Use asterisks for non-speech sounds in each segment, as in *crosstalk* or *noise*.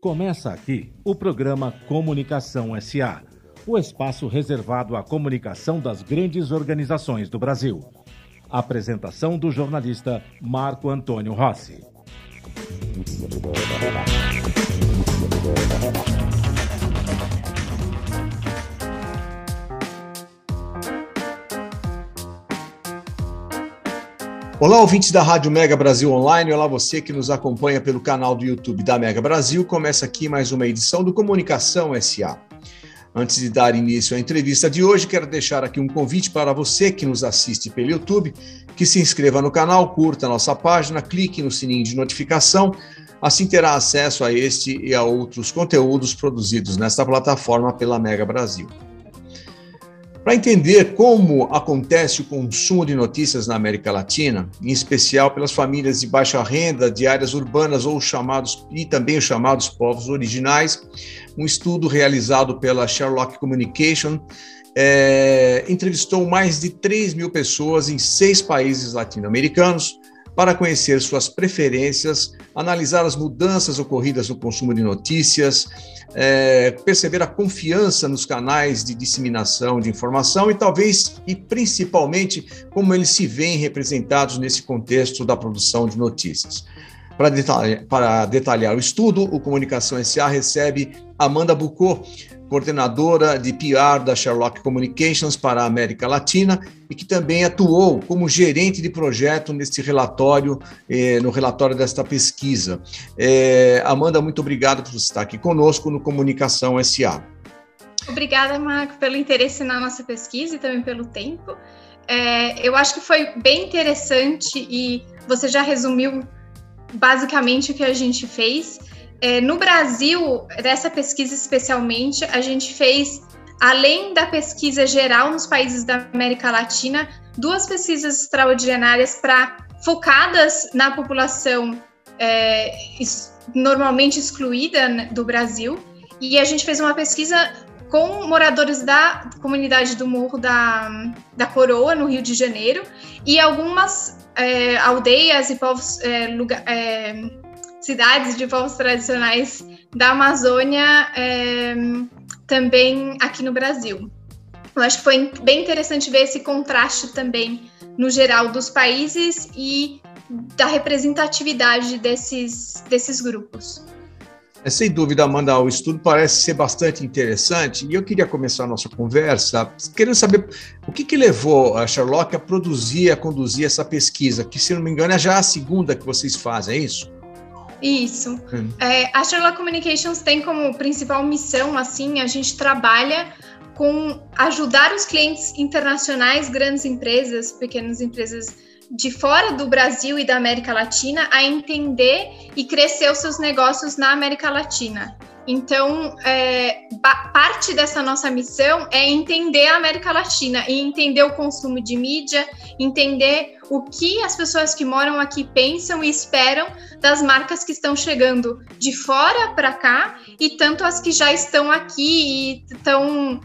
Começa aqui o programa Comunicação SA, o espaço reservado à comunicação das grandes organizações do Brasil. Apresentação do jornalista Marco Antônio Rossi. Olá, ouvintes da Rádio Mega Brasil Online. Olá, você que nos acompanha pelo canal do YouTube da Mega Brasil. Começa aqui mais uma edição do Comunicação SA. Antes de dar início à entrevista de hoje, quero deixar aqui um convite para você que nos assiste pelo YouTube, que se inscreva no canal, curta a nossa página, clique no sininho de notificação, assim terá acesso a este e a outros conteúdos produzidos nesta plataforma pela Mega Brasil. Para entender como acontece o consumo de notícias na América Latina, em especial pelas famílias de baixa renda, de áreas urbanas ou chamados e também os chamados povos originais, um estudo realizado pela Sherlock Communication é, entrevistou mais de 3 mil pessoas em seis países latino-americanos para conhecer suas preferências, analisar as mudanças ocorridas no consumo de notícias, é, perceber a confiança nos canais de disseminação de informação e talvez e principalmente como eles se veem representados nesse contexto da produção de notícias. Para detalhar, para detalhar o estudo, o Comunicação SA recebe Amanda Bucô, coordenadora de PR da Sherlock Communications para a América Latina e que também atuou como gerente de projeto nesse relatório, eh, no relatório desta pesquisa. Eh, Amanda, muito obrigado por estar aqui conosco no Comunicação SA. Obrigada, Marco, pelo interesse na nossa pesquisa e também pelo tempo. É, eu acho que foi bem interessante e você já resumiu basicamente o que a gente fez. É, no Brasil, dessa pesquisa especialmente, a gente fez, além da pesquisa geral nos países da América Latina, duas pesquisas extraordinárias para focadas na população é, normalmente excluída né, do Brasil. E a gente fez uma pesquisa com moradores da comunidade do Morro da, da Coroa, no Rio de Janeiro, e algumas é, aldeias e povos, é, lugar, é, cidades de povos tradicionais da Amazônia é, também aqui no Brasil. Eu acho que foi bem interessante ver esse contraste também no geral dos países e da representatividade desses, desses grupos. É, sem dúvida, Amanda, o estudo parece ser bastante interessante e eu queria começar a nossa conversa querendo saber o que, que levou a Sherlock a produzir, a conduzir essa pesquisa, que, se não me engano, é já a segunda que vocês fazem, é isso? Isso. Hum. É, a Sherlock Communications tem como principal missão, assim, a gente trabalha com ajudar os clientes internacionais, grandes empresas, pequenas empresas de fora do Brasil e da América Latina a entender e crescer os seus negócios na América Latina. Então, é, parte dessa nossa missão é entender a América Latina e entender o consumo de mídia, entender o que as pessoas que moram aqui pensam e esperam das marcas que estão chegando de fora para cá e tanto as que já estão aqui e estão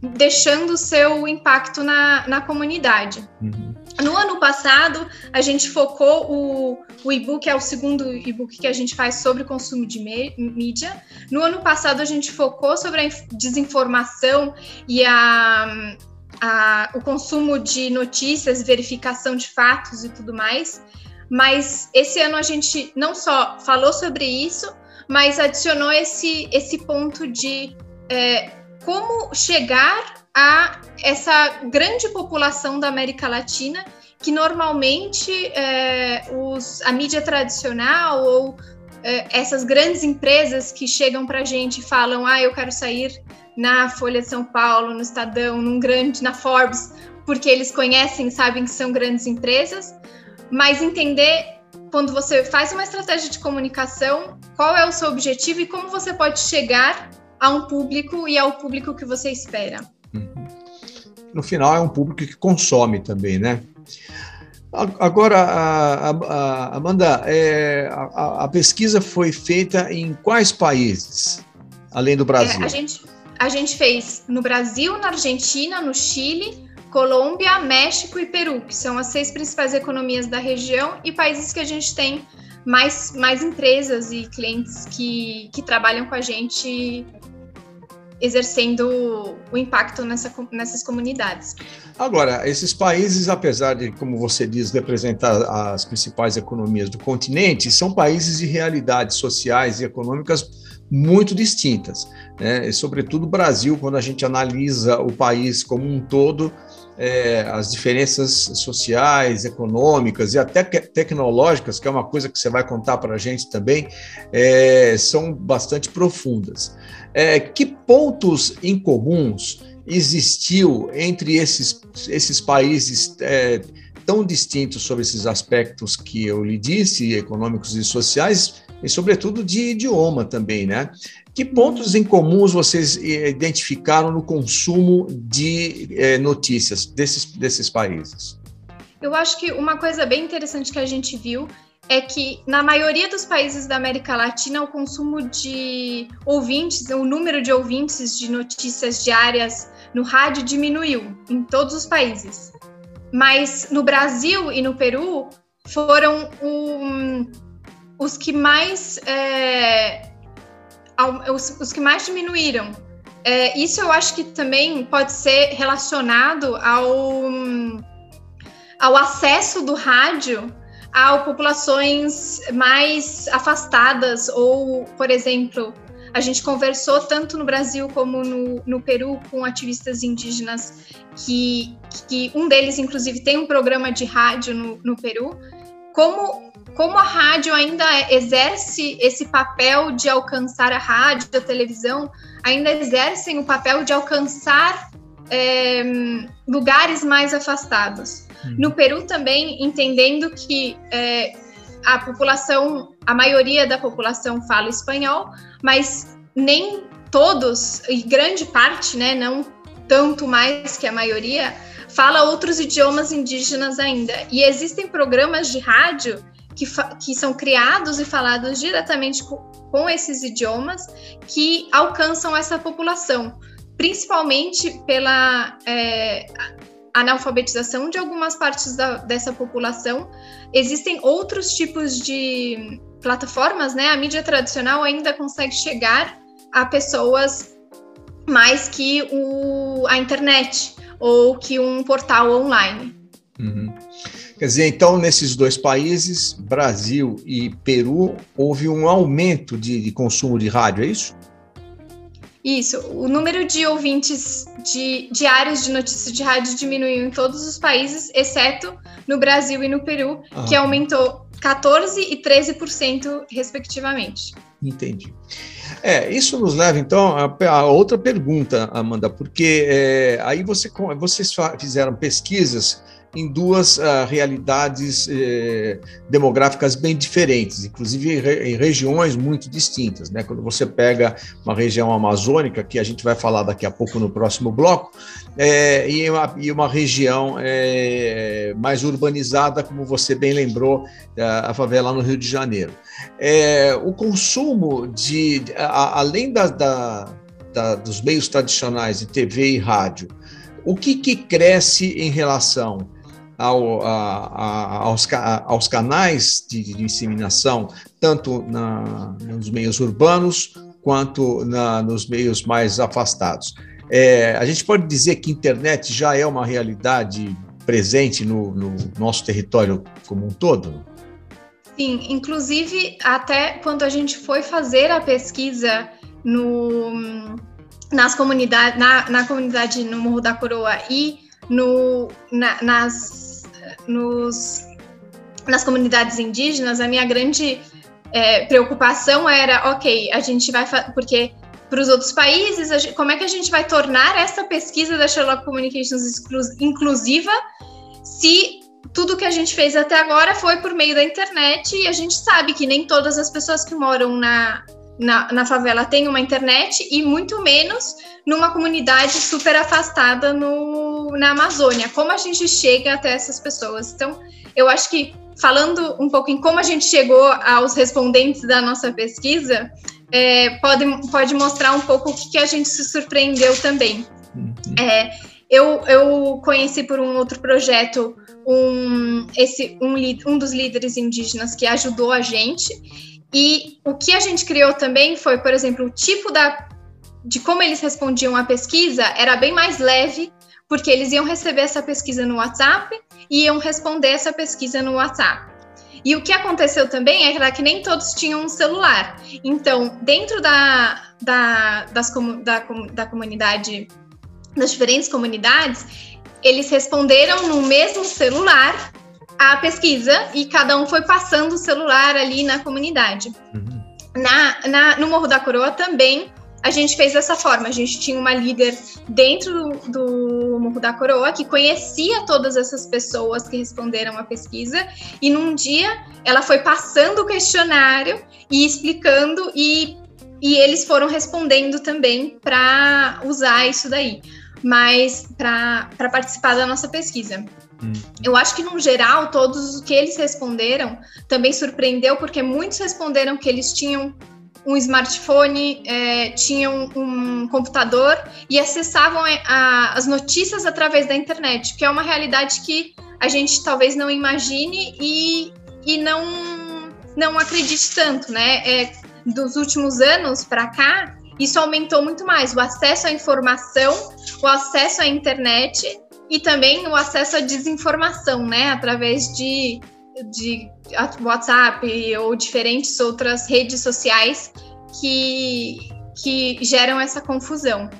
deixando seu impacto na, na comunidade. Uhum. No ano passado, a gente focou o, o e-book, é o segundo e-book que a gente faz sobre consumo de mídia. No ano passado, a gente focou sobre a desinformação e a, a, o consumo de notícias, verificação de fatos e tudo mais. Mas esse ano a gente não só falou sobre isso, mas adicionou esse, esse ponto de é, como chegar a essa grande população da América Latina que normalmente é, os, a mídia tradicional ou é, essas grandes empresas que chegam para a gente e falam, ah, eu quero sair na Folha de São Paulo, no Estadão, num grande, na Forbes, porque eles conhecem, sabem que são grandes empresas, mas entender quando você faz uma estratégia de comunicação, qual é o seu objetivo e como você pode chegar a um público e ao público que você espera. Uhum. No final, é um público que consome também, né? Agora, a, a, Amanda, é, a, a, pesquisa foi feita em quais países, além do Brasil? É, a, gente, a gente fez no Brasil, na Argentina, no Chile, Colômbia, México e Peru, que são as seis principais economias da região e países que a gente tem mais, mais empresas e clientes que, que trabalham com a gente exercendo o impacto nessa, nessas comunidades. Agora, esses países, apesar de, como você diz, representar as principais economias do continente, são países de realidades sociais e econômicas muito distintas. Né? E, sobretudo o Brasil, quando a gente analisa o país como um todo, é, as diferenças sociais, econômicas e até tecnológicas, que é uma coisa que você vai contar para a gente também, é, são bastante profundas. É, que pontos em comuns existiu entre esses, esses países é, tão distintos sobre esses aspectos que eu lhe disse, econômicos e sociais, e sobretudo de idioma também, né? Que pontos em comuns vocês eh, identificaram no consumo de eh, notícias desses, desses países? Eu acho que uma coisa bem interessante que a gente viu é que na maioria dos países da América Latina o consumo de ouvintes, o número de ouvintes de notícias diárias no rádio diminuiu em todos os países. Mas no Brasil e no Peru foram um, os que mais é, os, os, que mais diminuíram. É, isso eu acho que também pode ser relacionado ao, ao acesso do rádio a populações mais afastadas ou, por exemplo, a gente conversou tanto no Brasil como no, no Peru com ativistas indígenas que, que um deles, inclusive, tem um programa de rádio no, no Peru. Como como a rádio ainda exerce esse papel de alcançar a rádio, a televisão, ainda exercem o papel de alcançar é, lugares mais afastados. Uhum. No Peru também, entendendo que é, a população, a maioria da população fala espanhol, mas nem todos, e grande parte, né, não tanto mais que a maioria, fala outros idiomas indígenas ainda. E existem programas de rádio que, que são criados e falados diretamente com, com esses idiomas que alcançam essa população, principalmente pela é, analfabetização de algumas partes da, dessa população. Existem outros tipos de plataformas, né? A mídia tradicional ainda consegue chegar a pessoas mais que o, a internet ou que um portal online. Uhum. Quer dizer, então, nesses dois países, Brasil e Peru, houve um aumento de, de consumo de rádio, é isso? Isso. O número de ouvintes de, diários de notícias de rádio diminuiu em todos os países, exceto no Brasil e no Peru, ah. que aumentou 14% e 13%, respectivamente. Entendi. É, isso nos leva, então, a, a outra pergunta, Amanda, porque é, aí você, vocês fizeram pesquisas em duas uh, realidades eh, demográficas bem diferentes, inclusive em, re em, regiões muito distintas. Né? Quando você pega uma região amazônica, que a gente vai falar daqui a pouco no próximo bloco, é, e, uma, e, uma, região é, mais urbanizada, como você bem lembrou, a favela no Rio de Janeiro. É, o consumo de, a, além da, da, da, dos meios tradicionais de TV e rádio, o que, que cresce em relação ao, a, a, aos, aos, canais de, de disseminação, tanto na, nos meios urbanos quanto na, nos meios mais afastados. É, a gente pode dizer que internet já é uma realidade presente no, no nosso território como um todo? Sim, inclusive até quando a gente foi fazer a pesquisa no, nas comunidades, na, na comunidade no Morro da Coroa e no, na, nas, nos, nas comunidades indígenas, a minha grande é, preocupação era, ok, a gente vai porque para os outros países, como é que a gente vai tornar essa pesquisa da Sherlock Communications inclusiva se tudo que a gente fez até agora foi por meio da internet e a gente sabe que nem todas as pessoas que moram na, na, na favela têm uma internet e muito menos numa comunidade super afastada no, na Amazônia. Como a gente chega até essas pessoas? Então, eu acho que falando um pouco em como a gente chegou aos respondentes da nossa pesquisa, é, pode, pode mostrar um pouco o que, que a gente se surpreendeu também. Uhum. É, Eu, eu conheci por um outro projeto um, esse, um, um dos líderes indígenas que ajudou a gente. E o que a gente criou também foi, por exemplo, o tipo da, de como eles respondiam à pesquisa era bem mais leve, porque eles iam receber essa pesquisa no WhatsApp e iam responder essa pesquisa no WhatsApp. E o que aconteceu também é que nem todos tinham um celular. Então, dentro da, da, das, da, da comunidade, das diferentes comunidades, eles responderam no mesmo celular a pesquisa e cada um foi passando o celular ali na comunidade. Uhum. Na, na, no Morro da Coroa também a gente fez dessa forma. A gente tinha uma líder dentro do, do Morro da Coroa que conhecia todas essas pessoas que responderam a pesquisa e num dia ela foi passando o questionário e explicando e, e eles foram respondendo também para usar isso daí, mas para participar da nossa pesquisa. Hum. Eu acho que, no geral, todos os que eles responderam também surpreendeu, porque muitos responderam que eles tinham um smartphone, é, tinham um computador e acessavam é, a, as notícias através da internet, que é uma realidade que a gente talvez não imagine e, e não, não acredite tanto, né? É, dos últimos anos para cá, isso aumentou muito mais o acesso à informação, o acesso à internet e também o acesso à desinformação, né? Através de de WhatsApp ou diferentes outras redes sociais que, que geram essa confusão.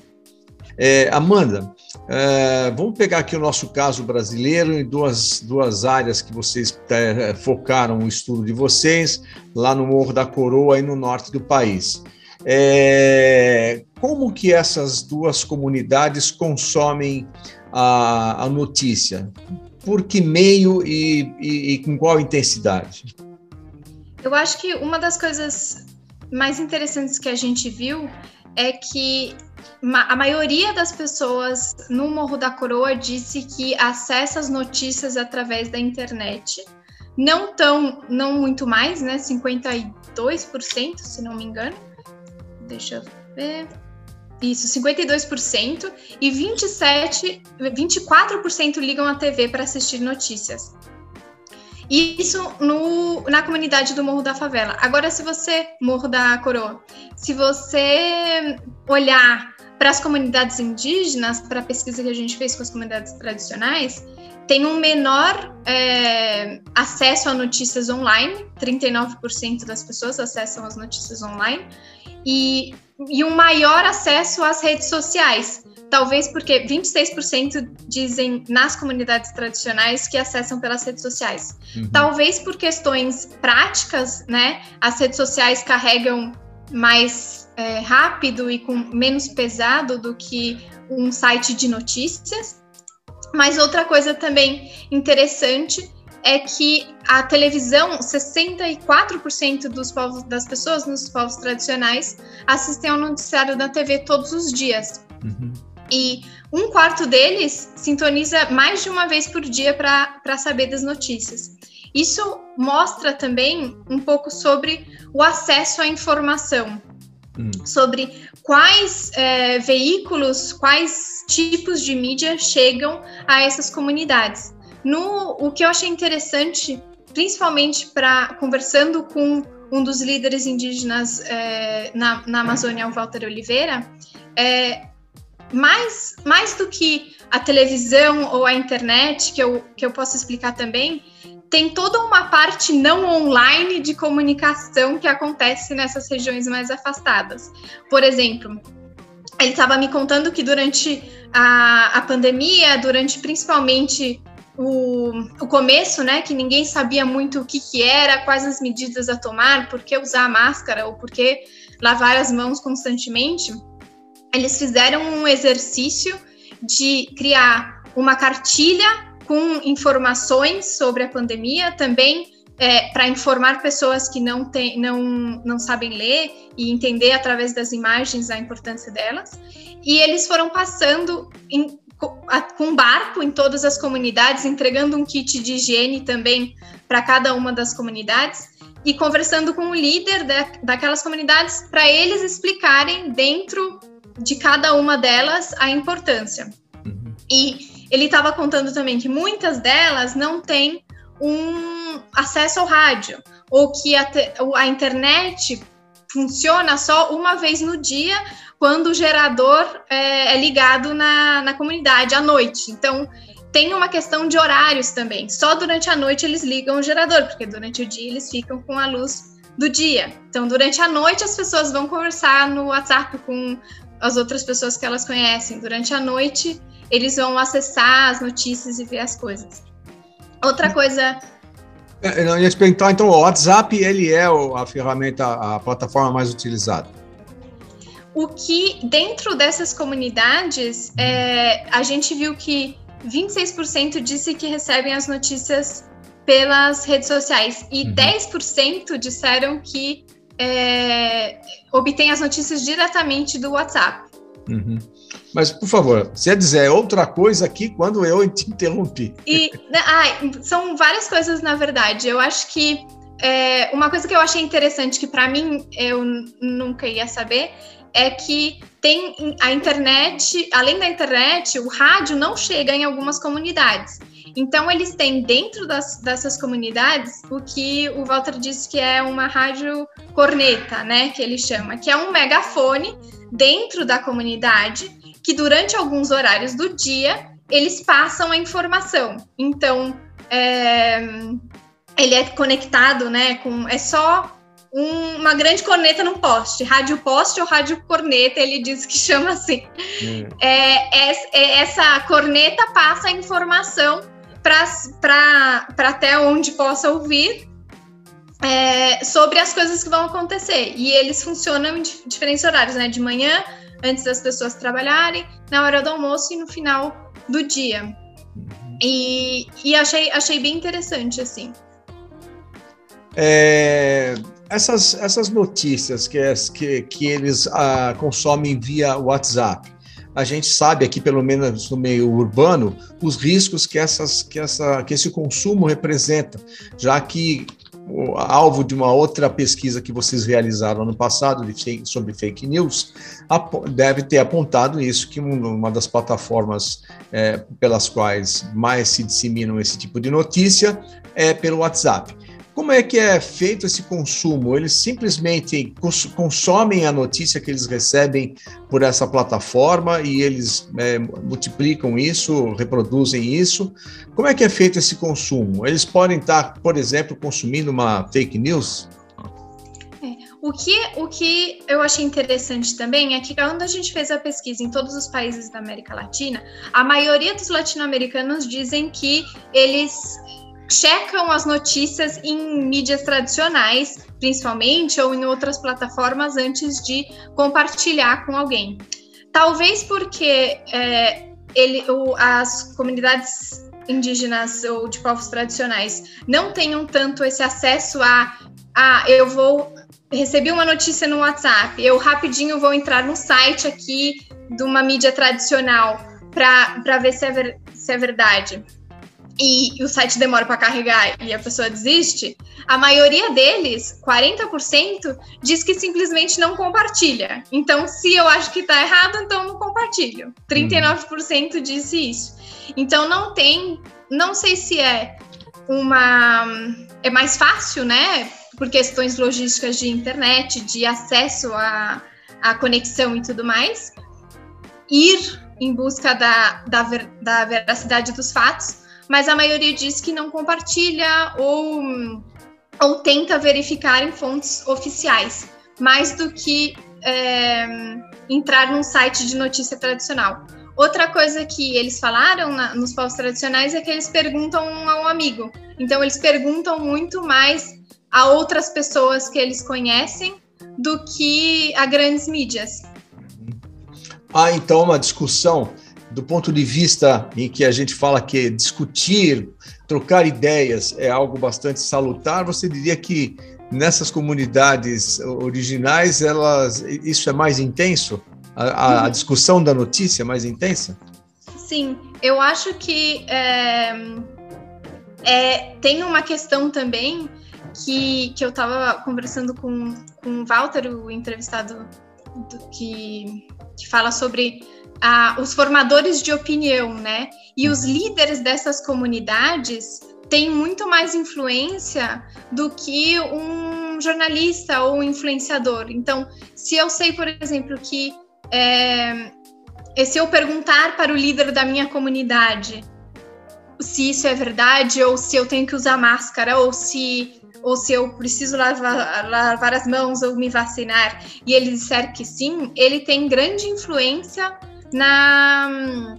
É, Amanda, é, vamos pegar aqui o nosso caso brasileiro em duas, duas áreas que vocês é, focaram o estudo de vocês, lá no Morro da Coroa e no norte do país. É, como que essas duas comunidades consomem a, a notícia? por que meio e, e, e com qual intensidade? Eu acho que uma das coisas mais interessantes que a gente viu é que a maioria das pessoas no Morro da Coroa disse que acessa as notícias através da internet. Não tão, não muito mais, né? 52%, se não me engano. Deixa eu ver. Isso, 52% e 27, 24% ligam a TV para assistir notícias. Isso no, na comunidade do Morro da Favela. Agora, se você, Morro da Coroa, se você olhar para as comunidades indígenas, para a pesquisa que a gente fez com as comunidades tradicionais, tem um menor é, acesso a notícias online, 39% das pessoas acessam as notícias online, e e um maior acesso às redes sociais. Talvez porque 26% dizem nas comunidades tradicionais que acessam pelas redes sociais. Uhum. Talvez por questões práticas, né? As redes sociais carregam mais é, rápido e com menos pesado do que um site de notícias. Mas outra coisa também interessante é que a televisão, 64% dos povos, das pessoas nos povos tradicionais assistem ao noticiário da TV todos os dias. Uhum. E um quarto deles sintoniza mais de uma vez por dia para saber das notícias. Isso mostra também um pouco sobre o acesso à informação, hum. sobre quais é, veículos, quais tipos de mídia chegam a essas comunidades. No, o que eu achei interessante, principalmente para conversando com um dos líderes indígenas é, na, na Amazônia, o Walter Oliveira, é, mais, mais do que a televisão ou a internet, que eu, que eu posso explicar também, tem toda uma parte não online de comunicação que acontece nessas regiões mais afastadas. Por exemplo, ele estava me contando que durante a, a pandemia, durante principalmente o, o começo, né, que ninguém sabia muito o que, que era, quais as medidas a tomar, por que usar máscara ou por que lavar as mãos constantemente, eles fizeram um exercício de criar uma cartilha com informações sobre a pandemia, também é, para informar pessoas que não, tem, não, não sabem ler e entender através das imagens a importância delas. E eles foram passando em com barco em todas as comunidades, entregando um kit de higiene também para cada uma das comunidades e conversando com o líder da, daquelas comunidades para eles explicarem dentro de cada uma delas a importância. Uhum. E ele estava contando também que muitas delas não têm um acesso ao rádio, ou que a, a internet funciona só uma vez no dia, quando o gerador é, é ligado na, na comunidade à noite. Então, tem uma questão de horários também. Só durante a noite eles ligam o gerador, porque durante o dia eles ficam com a luz do dia. Então, durante a noite as pessoas vão conversar no WhatsApp com as outras pessoas que elas conhecem. Durante a noite eles vão acessar as notícias e ver as coisas. Outra coisa é, eu ia te perguntar, então, o WhatsApp, ele é a ferramenta, a plataforma mais utilizada? O que, dentro dessas comunidades, é, a gente viu que 26% disse que recebem as notícias pelas redes sociais e uhum. 10% disseram que é, obtêm as notícias diretamente do WhatsApp. Uhum. Mas, por favor, você dizer outra coisa aqui quando eu *laughs* te interrompi. E, né, são várias coisas, na verdade. Eu acho que é, uma coisa que eu achei interessante, que para mim eu nunca ia saber, é que tem a internet, além da internet, o rádio não chega em algumas comunidades. Então, eles têm dentro das, dessas comunidades o que o Walter disse que é uma rádio corneta, né? Que ele chama, que é um megafone dentro da comunidade que durante alguns horários do dia eles passam a informação. Então, é, ele é conectado, né? Com é só um, uma grande corneta num poste, rádio poste ou rádio corneta, ele diz que chama assim. Hum. É, é, é, essa corneta passa a informação para até onde possa ouvir é, sobre as coisas que vão acontecer. E eles funcionam em diferentes horários, né? De manhã, antes das pessoas trabalharem, na hora do almoço e no final do dia. E, e achei, achei bem interessante, assim. É, essas, essas notícias que, que, que eles ah, consomem via WhatsApp, a gente sabe aqui, pelo menos no meio urbano, os riscos que, essas, que, essa, que esse consumo representa, já que alvo de uma outra pesquisa que vocês realizaram ano passado fake, sobre fake news, deve ter apontado isso, que uma das plataformas é, pelas quais mais se disseminam esse tipo de notícia é pelo WhatsApp. Como é que é feito esse consumo? Eles simplesmente cons consomem a notícia que eles recebem por essa plataforma e eles é, multiplicam isso, reproduzem isso. Como é que é feito esse consumo? Eles podem estar, por exemplo, consumindo uma fake news? É, o que, o que eu achei interessante também é que quando a gente fez a pesquisa em todos os países da América Latina, a maioria dos latino-americanos dizem que eles checam as notícias em mídias tradicionais, principalmente, ou em outras plataformas antes de compartilhar com alguém. Talvez porque é, ele, o, as comunidades indígenas ou de povos tradicionais não tenham tanto esse acesso a, a eu vou recebi uma notícia no WhatsApp, eu rapidinho vou entrar no site aqui de uma mídia tradicional para ver se é, ver, se é verdade e o site demora para carregar e a pessoa desiste, a maioria deles, 40%, diz que simplesmente não compartilha. Então, se eu acho que está errado, então não compartilho. 39% disse isso. Então, não tem, não sei se é uma é mais fácil, né, por questões logísticas de internet, de acesso à, à conexão e tudo mais, ir em busca da, da, ver, da veracidade dos fatos, mas a maioria diz que não compartilha ou, ou tenta verificar em fontes oficiais, mais do que é, entrar num site de notícia tradicional. Outra coisa que eles falaram na, nos povos tradicionais é que eles perguntam a um amigo. Então, eles perguntam muito mais a outras pessoas que eles conhecem do que a grandes mídias. Há, então, uma discussão do ponto de vista em que a gente fala que discutir, trocar ideias é algo bastante salutar, você diria que nessas comunidades originais elas isso é mais intenso? A, a uhum. discussão da notícia é mais intensa? Sim, eu acho que é, é, tem uma questão também que, que eu estava conversando com, com o Walter, o entrevistado do, que, que fala sobre a, os formadores de opinião, né? E os líderes dessas comunidades têm muito mais influência do que um jornalista ou um influenciador. Então, se eu sei, por exemplo, que é, se eu perguntar para o líder da minha comunidade se isso é verdade, ou se eu tenho que usar máscara, ou se ou se eu preciso lavar, lavar as mãos ou me vacinar, e ele disser que sim, ele tem grande influência na,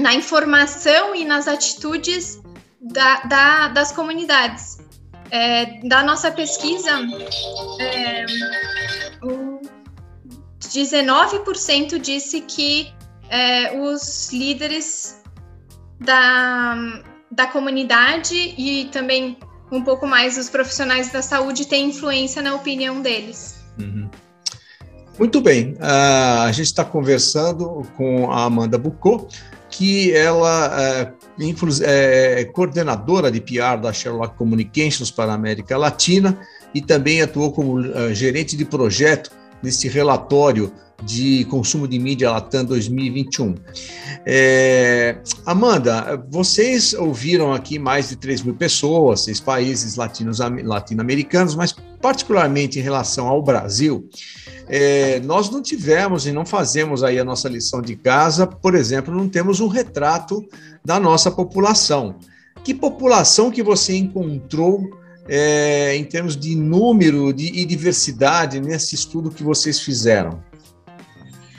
na informação e nas atitudes da, da, das comunidades. É, da nossa pesquisa, é, o 19% disse que é, os líderes da, da comunidade e também um pouco mais os profissionais da saúde têm influência na opinião deles. Uhum. Muito bem, a gente está conversando com a Amanda Bucô, que ela uh, é coordenadora de PR da Sherlock Communications para a América Latina e também atuou como uh, gerente de projeto nesse relatório de consumo de mídia Latam 2021. É, Amanda, vocês ouviram aqui mais de 3 mil pessoas, seis países latino-americanos, mas particularmente em relação ao Brasil, é, nós não tivemos e não fazemos aí a nossa lição de casa, por exemplo, não temos um retrato da nossa população. Que população que você encontrou é, em termos de número de, e diversidade nesse estudo que vocês fizeram?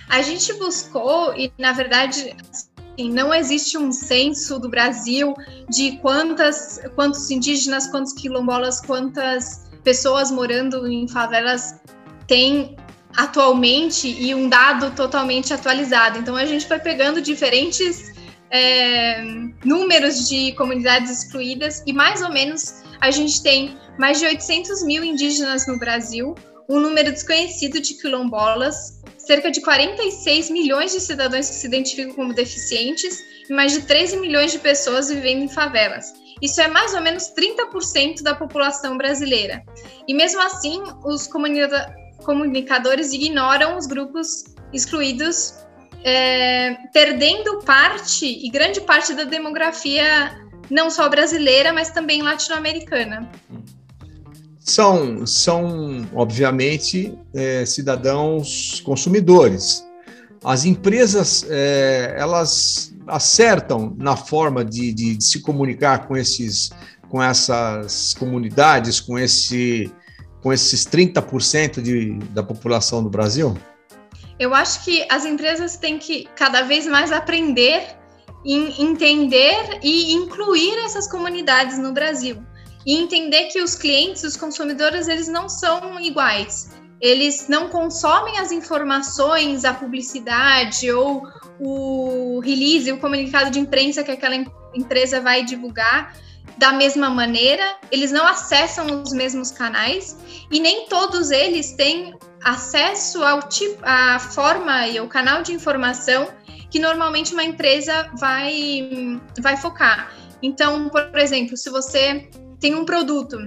A gente buscou, e na verdade assim, não existe um censo do Brasil de quantas, quantos indígenas, quantos quilombolas, quantas pessoas morando em favelas tem atualmente e um dado totalmente atualizado. Então a gente foi pegando diferentes é, números de comunidades excluídas e mais ou menos a gente tem mais de 800 mil indígenas no Brasil, um número desconhecido de quilombolas, cerca de 46 milhões de cidadãos que se identificam como deficientes e mais de 13 milhões de pessoas vivendo em favelas. Isso é mais ou menos 30% da população brasileira. E mesmo assim, os comunicadores ignoram os grupos excluídos, é, perdendo parte e grande parte da demografia, não só brasileira, mas também latino-americana. São, são obviamente, é, cidadãos consumidores. As empresas, é, elas acertam na forma de, de, de, se comunicar com, esses, com essas comunidades, com, esse, com esses 30% de, da população do Brasil? Eu acho que as empresas têm que cada vez mais aprender em entender e incluir essas comunidades no Brasil e entender que os clientes, os consumidores, eles não são iguais. Eles não consomem as informações, a publicidade ou o release, o comunicado de imprensa que aquela empresa vai divulgar da mesma maneira, eles não acessam os mesmos canais e nem todos eles têm acesso ao tipo, à forma e ao canal de informação que normalmente uma empresa vai, vai focar. Então, por exemplo, se você tem um produto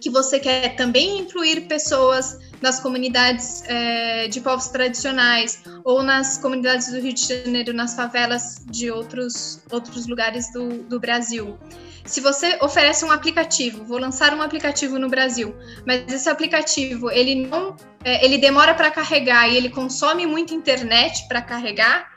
que você quer também incluir pessoas nas comunidades é, de povos tradicionais ou nas comunidades do Rio de Janeiro, nas favelas de outros, outros lugares do, do Brasil. Se você oferece um aplicativo, vou lançar um aplicativo no Brasil, mas esse aplicativo ele não, é, ele demora para carregar e ele consome muita internet para carregar,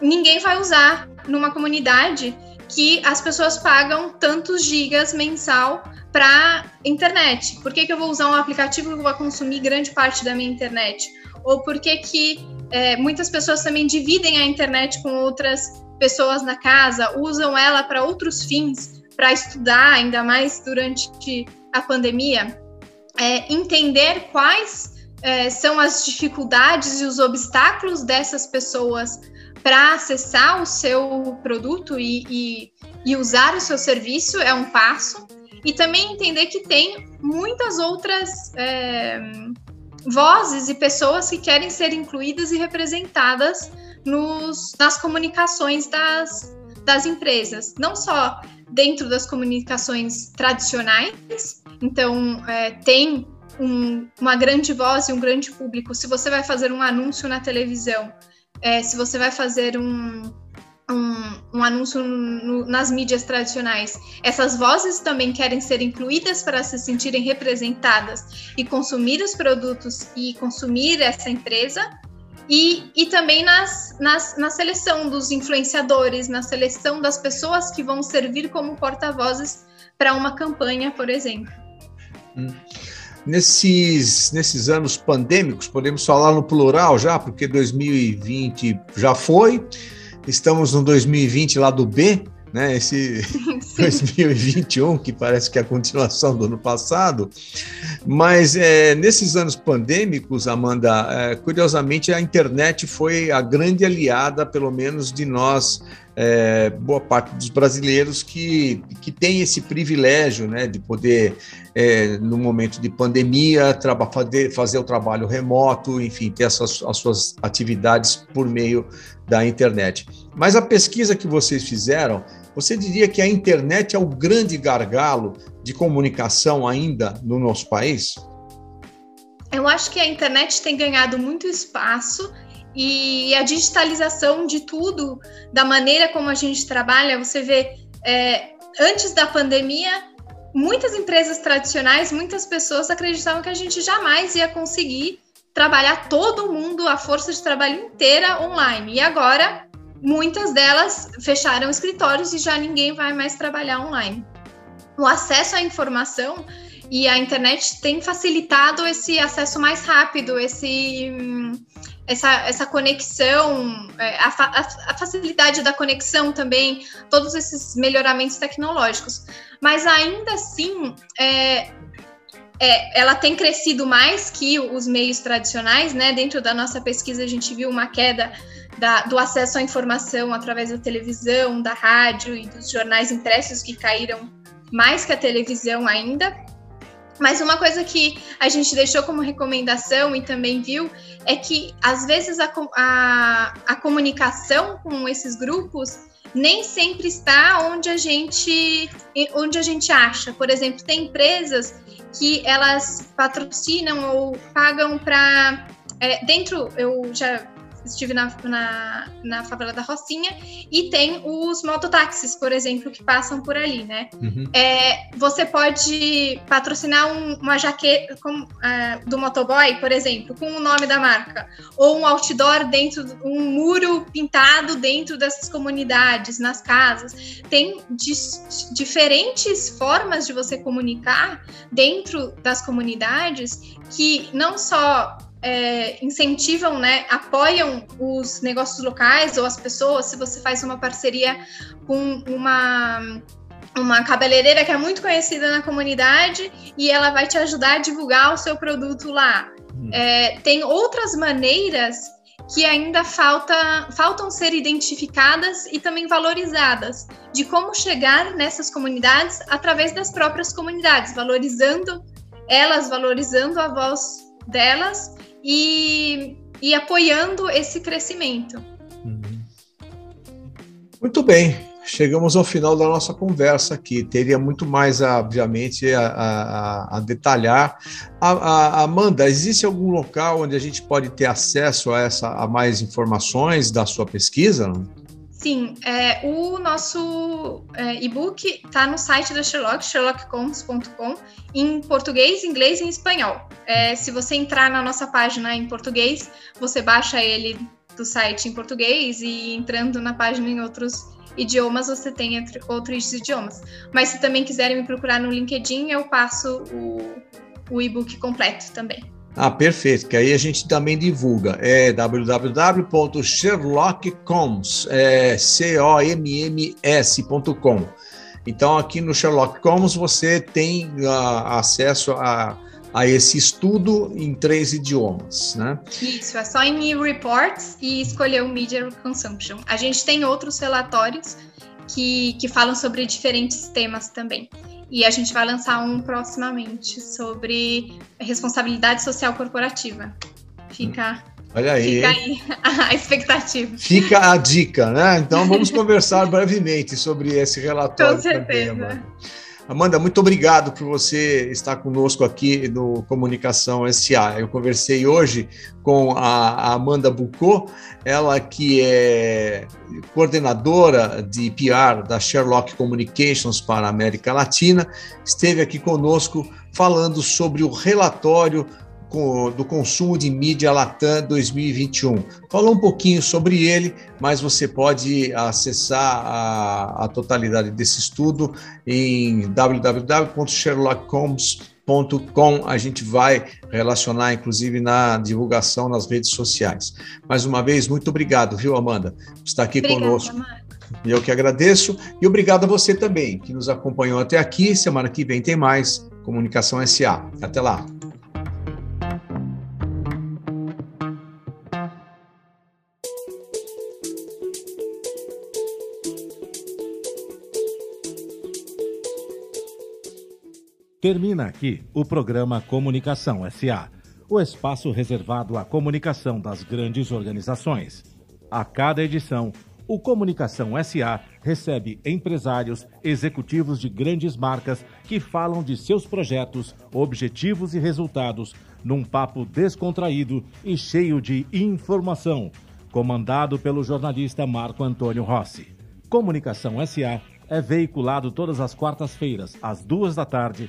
ninguém vai usar numa comunidade que as pessoas pagam tantos gigas mensal para internet. Por que, que eu vou usar um aplicativo que vai consumir grande parte da minha internet? Ou por que, que é, muitas pessoas também dividem a internet com outras pessoas na casa, usam ela para outros fins, para estudar, ainda mais durante a pandemia? É, entender quais é, são as dificuldades e os obstáculos dessas pessoas para acessar o seu produto e, e, e usar o seu serviço é um passo. E também entender que tem muitas outras é, vozes e pessoas que querem ser incluídas e representadas nos, nas comunicações das, das empresas. Não só dentro das comunicações tradicionais, então é, tem um, uma grande voz e um grande público. Se você vai fazer um anúncio na televisão, é, se você vai fazer um, um, um anúncio no, nas mídias tradicionais, essas vozes também querem ser incluídas para se sentirem representadas e consumir os produtos e consumir essa empresa. E, e também nas, nas, na seleção dos influenciadores, na seleção das pessoas que vão servir como porta-vozes para uma campanha, por exemplo. Hum. Nesses, nesses anos pandêmicos, podemos falar no plural já, porque 2020 já foi, estamos no 2020 lá do B, né? Esse *laughs* *laughs* 2021, que parece que é a continuação do ano passado. Mas é, nesses anos pandêmicos, Amanda, é, curiosamente a internet foi a grande aliada, pelo menos de nós, é, boa parte dos brasileiros que, que tem esse privilégio né, de poder, é, no momento de pandemia, fazer, o trabalho remoto, enfim, ter as suas atividades por meio da internet. Mas a pesquisa que vocês fizeram, você diria que a internet é o grande gargalo de comunicação ainda no nosso país? Eu acho que a internet tem ganhado muito espaço e a digitalização de tudo, da maneira como a gente trabalha, você vê, é, antes da pandemia, muitas empresas tradicionais, muitas pessoas acreditavam que a gente jamais ia conseguir trabalhar todo mundo, a força de trabalho inteira online. E agora, muitas delas fecharam escritórios e já ninguém vai mais trabalhar online. O acesso à informação e a internet tem facilitado esse acesso mais rápido, esse, essa, essa conexão, é, a, a, facilidade da conexão também, todos esses melhoramentos tecnológicos. Mas ainda assim, é, é, ela tem crescido mais que os meios tradicionais, né? Dentro da nossa pesquisa, a gente viu uma queda da, do acesso à informação através da televisão, da rádio e dos jornais impressos que caíram mais que a televisão ainda. Mas uma coisa que a gente deixou como recomendação e também viu é que às vezes a, a, a comunicação com esses grupos nem sempre está onde a gente onde a gente acha. Por exemplo, tem empresas que elas patrocinam ou pagam para é, dentro eu já estive na, na, na, favela da Rocinha, e tem os mototáxis, por exemplo, que passam por ali, né? Uhum. É, você pode patrocinar um, uma jaqueta com, uh, do motoboy, por exemplo, com o nome da marca, ou um outdoor dentro, um muro pintado dentro dessas comunidades, nas casas. Tem diferentes formas de você comunicar dentro das comunidades que não só é, incentivam, né, apoiam os negócios locais ou as pessoas, se você faz uma parceria com uma uma cabeleireira que é muito conhecida na comunidade e ela vai te ajudar a divulgar o seu produto lá. Hum. É, tem outras maneiras que ainda falta, faltam ser identificadas e também valorizadas, de como chegar nessas comunidades através das próprias comunidades, valorizando elas, valorizando a voz delas e, e apoiando esse crescimento. Uhum. Muito bem, chegamos ao final da nossa conversa aqui. Teria muito mais, obviamente, a, a, a detalhar. A, Amanda, existe algum local onde a gente pode ter acesso a, essa, a mais informações da sua pesquisa? Sim, é, o nosso é, e-book está no site da Sherlock, sherlockcombs.com, em português, inglês e espanhol. É, se você entrar na nossa página em português, você baixa ele do site em português e entrando na página em outros idiomas, você tem outros idiomas. Mas se também quiserem me procurar no LinkedIn, eu passo o, o e-book completo também. Ah, perfeito, que aí a gente também divulga. É www.sherlockcoms, é, C-O-M-M-S.com. Então, aqui no Sherlock Commons você tem uh, acesso a, a esse estudo em três idiomas, né? Isso, é só em e-reports e escolher o Media Consumption. A gente tem outros relatórios que, que falam sobre diferentes temas também. E a gente vai lançar um proximamente sobre responsabilidade social corporativa. Fica. Olha aí. Fica aí a expectativa. Fica a dica, né? Então vamos *laughs* conversar brevemente sobre esse relatório. Com certeza. Também, Amanda, muito obrigado por você estar conosco aqui no Comunicação SA. Eu conversei hoje com a Amanda Bucô, ela que é coordenadora de PR da Sherlock Communications para a América Latina, esteve aqui conosco falando sobre o relatório do consumo de mídia Latam 2021. Falou um pouquinho sobre ele, mas você pode acessar a, a totalidade desse estudo em www.sherlockholmes.com. A gente vai relacionar, inclusive, na divulgação nas redes sociais. Mais uma vez, muito obrigado, viu, Amanda, por estar aqui Obrigada, conosco. Marco. Eu que agradeço e obrigado a você também que nos acompanhou até aqui. Semana que vem tem mais Comunicação SA. Até lá. Termina aqui o programa Comunicação SA, o espaço reservado à comunicação das grandes organizações. A cada edição, o Comunicação SA recebe empresários, executivos de grandes marcas que falam de seus projetos, objetivos e resultados num papo descontraído e cheio de informação, comandado pelo jornalista Marco Antônio Rossi. Comunicação SA é veiculado todas as quartas-feiras, às duas da tarde,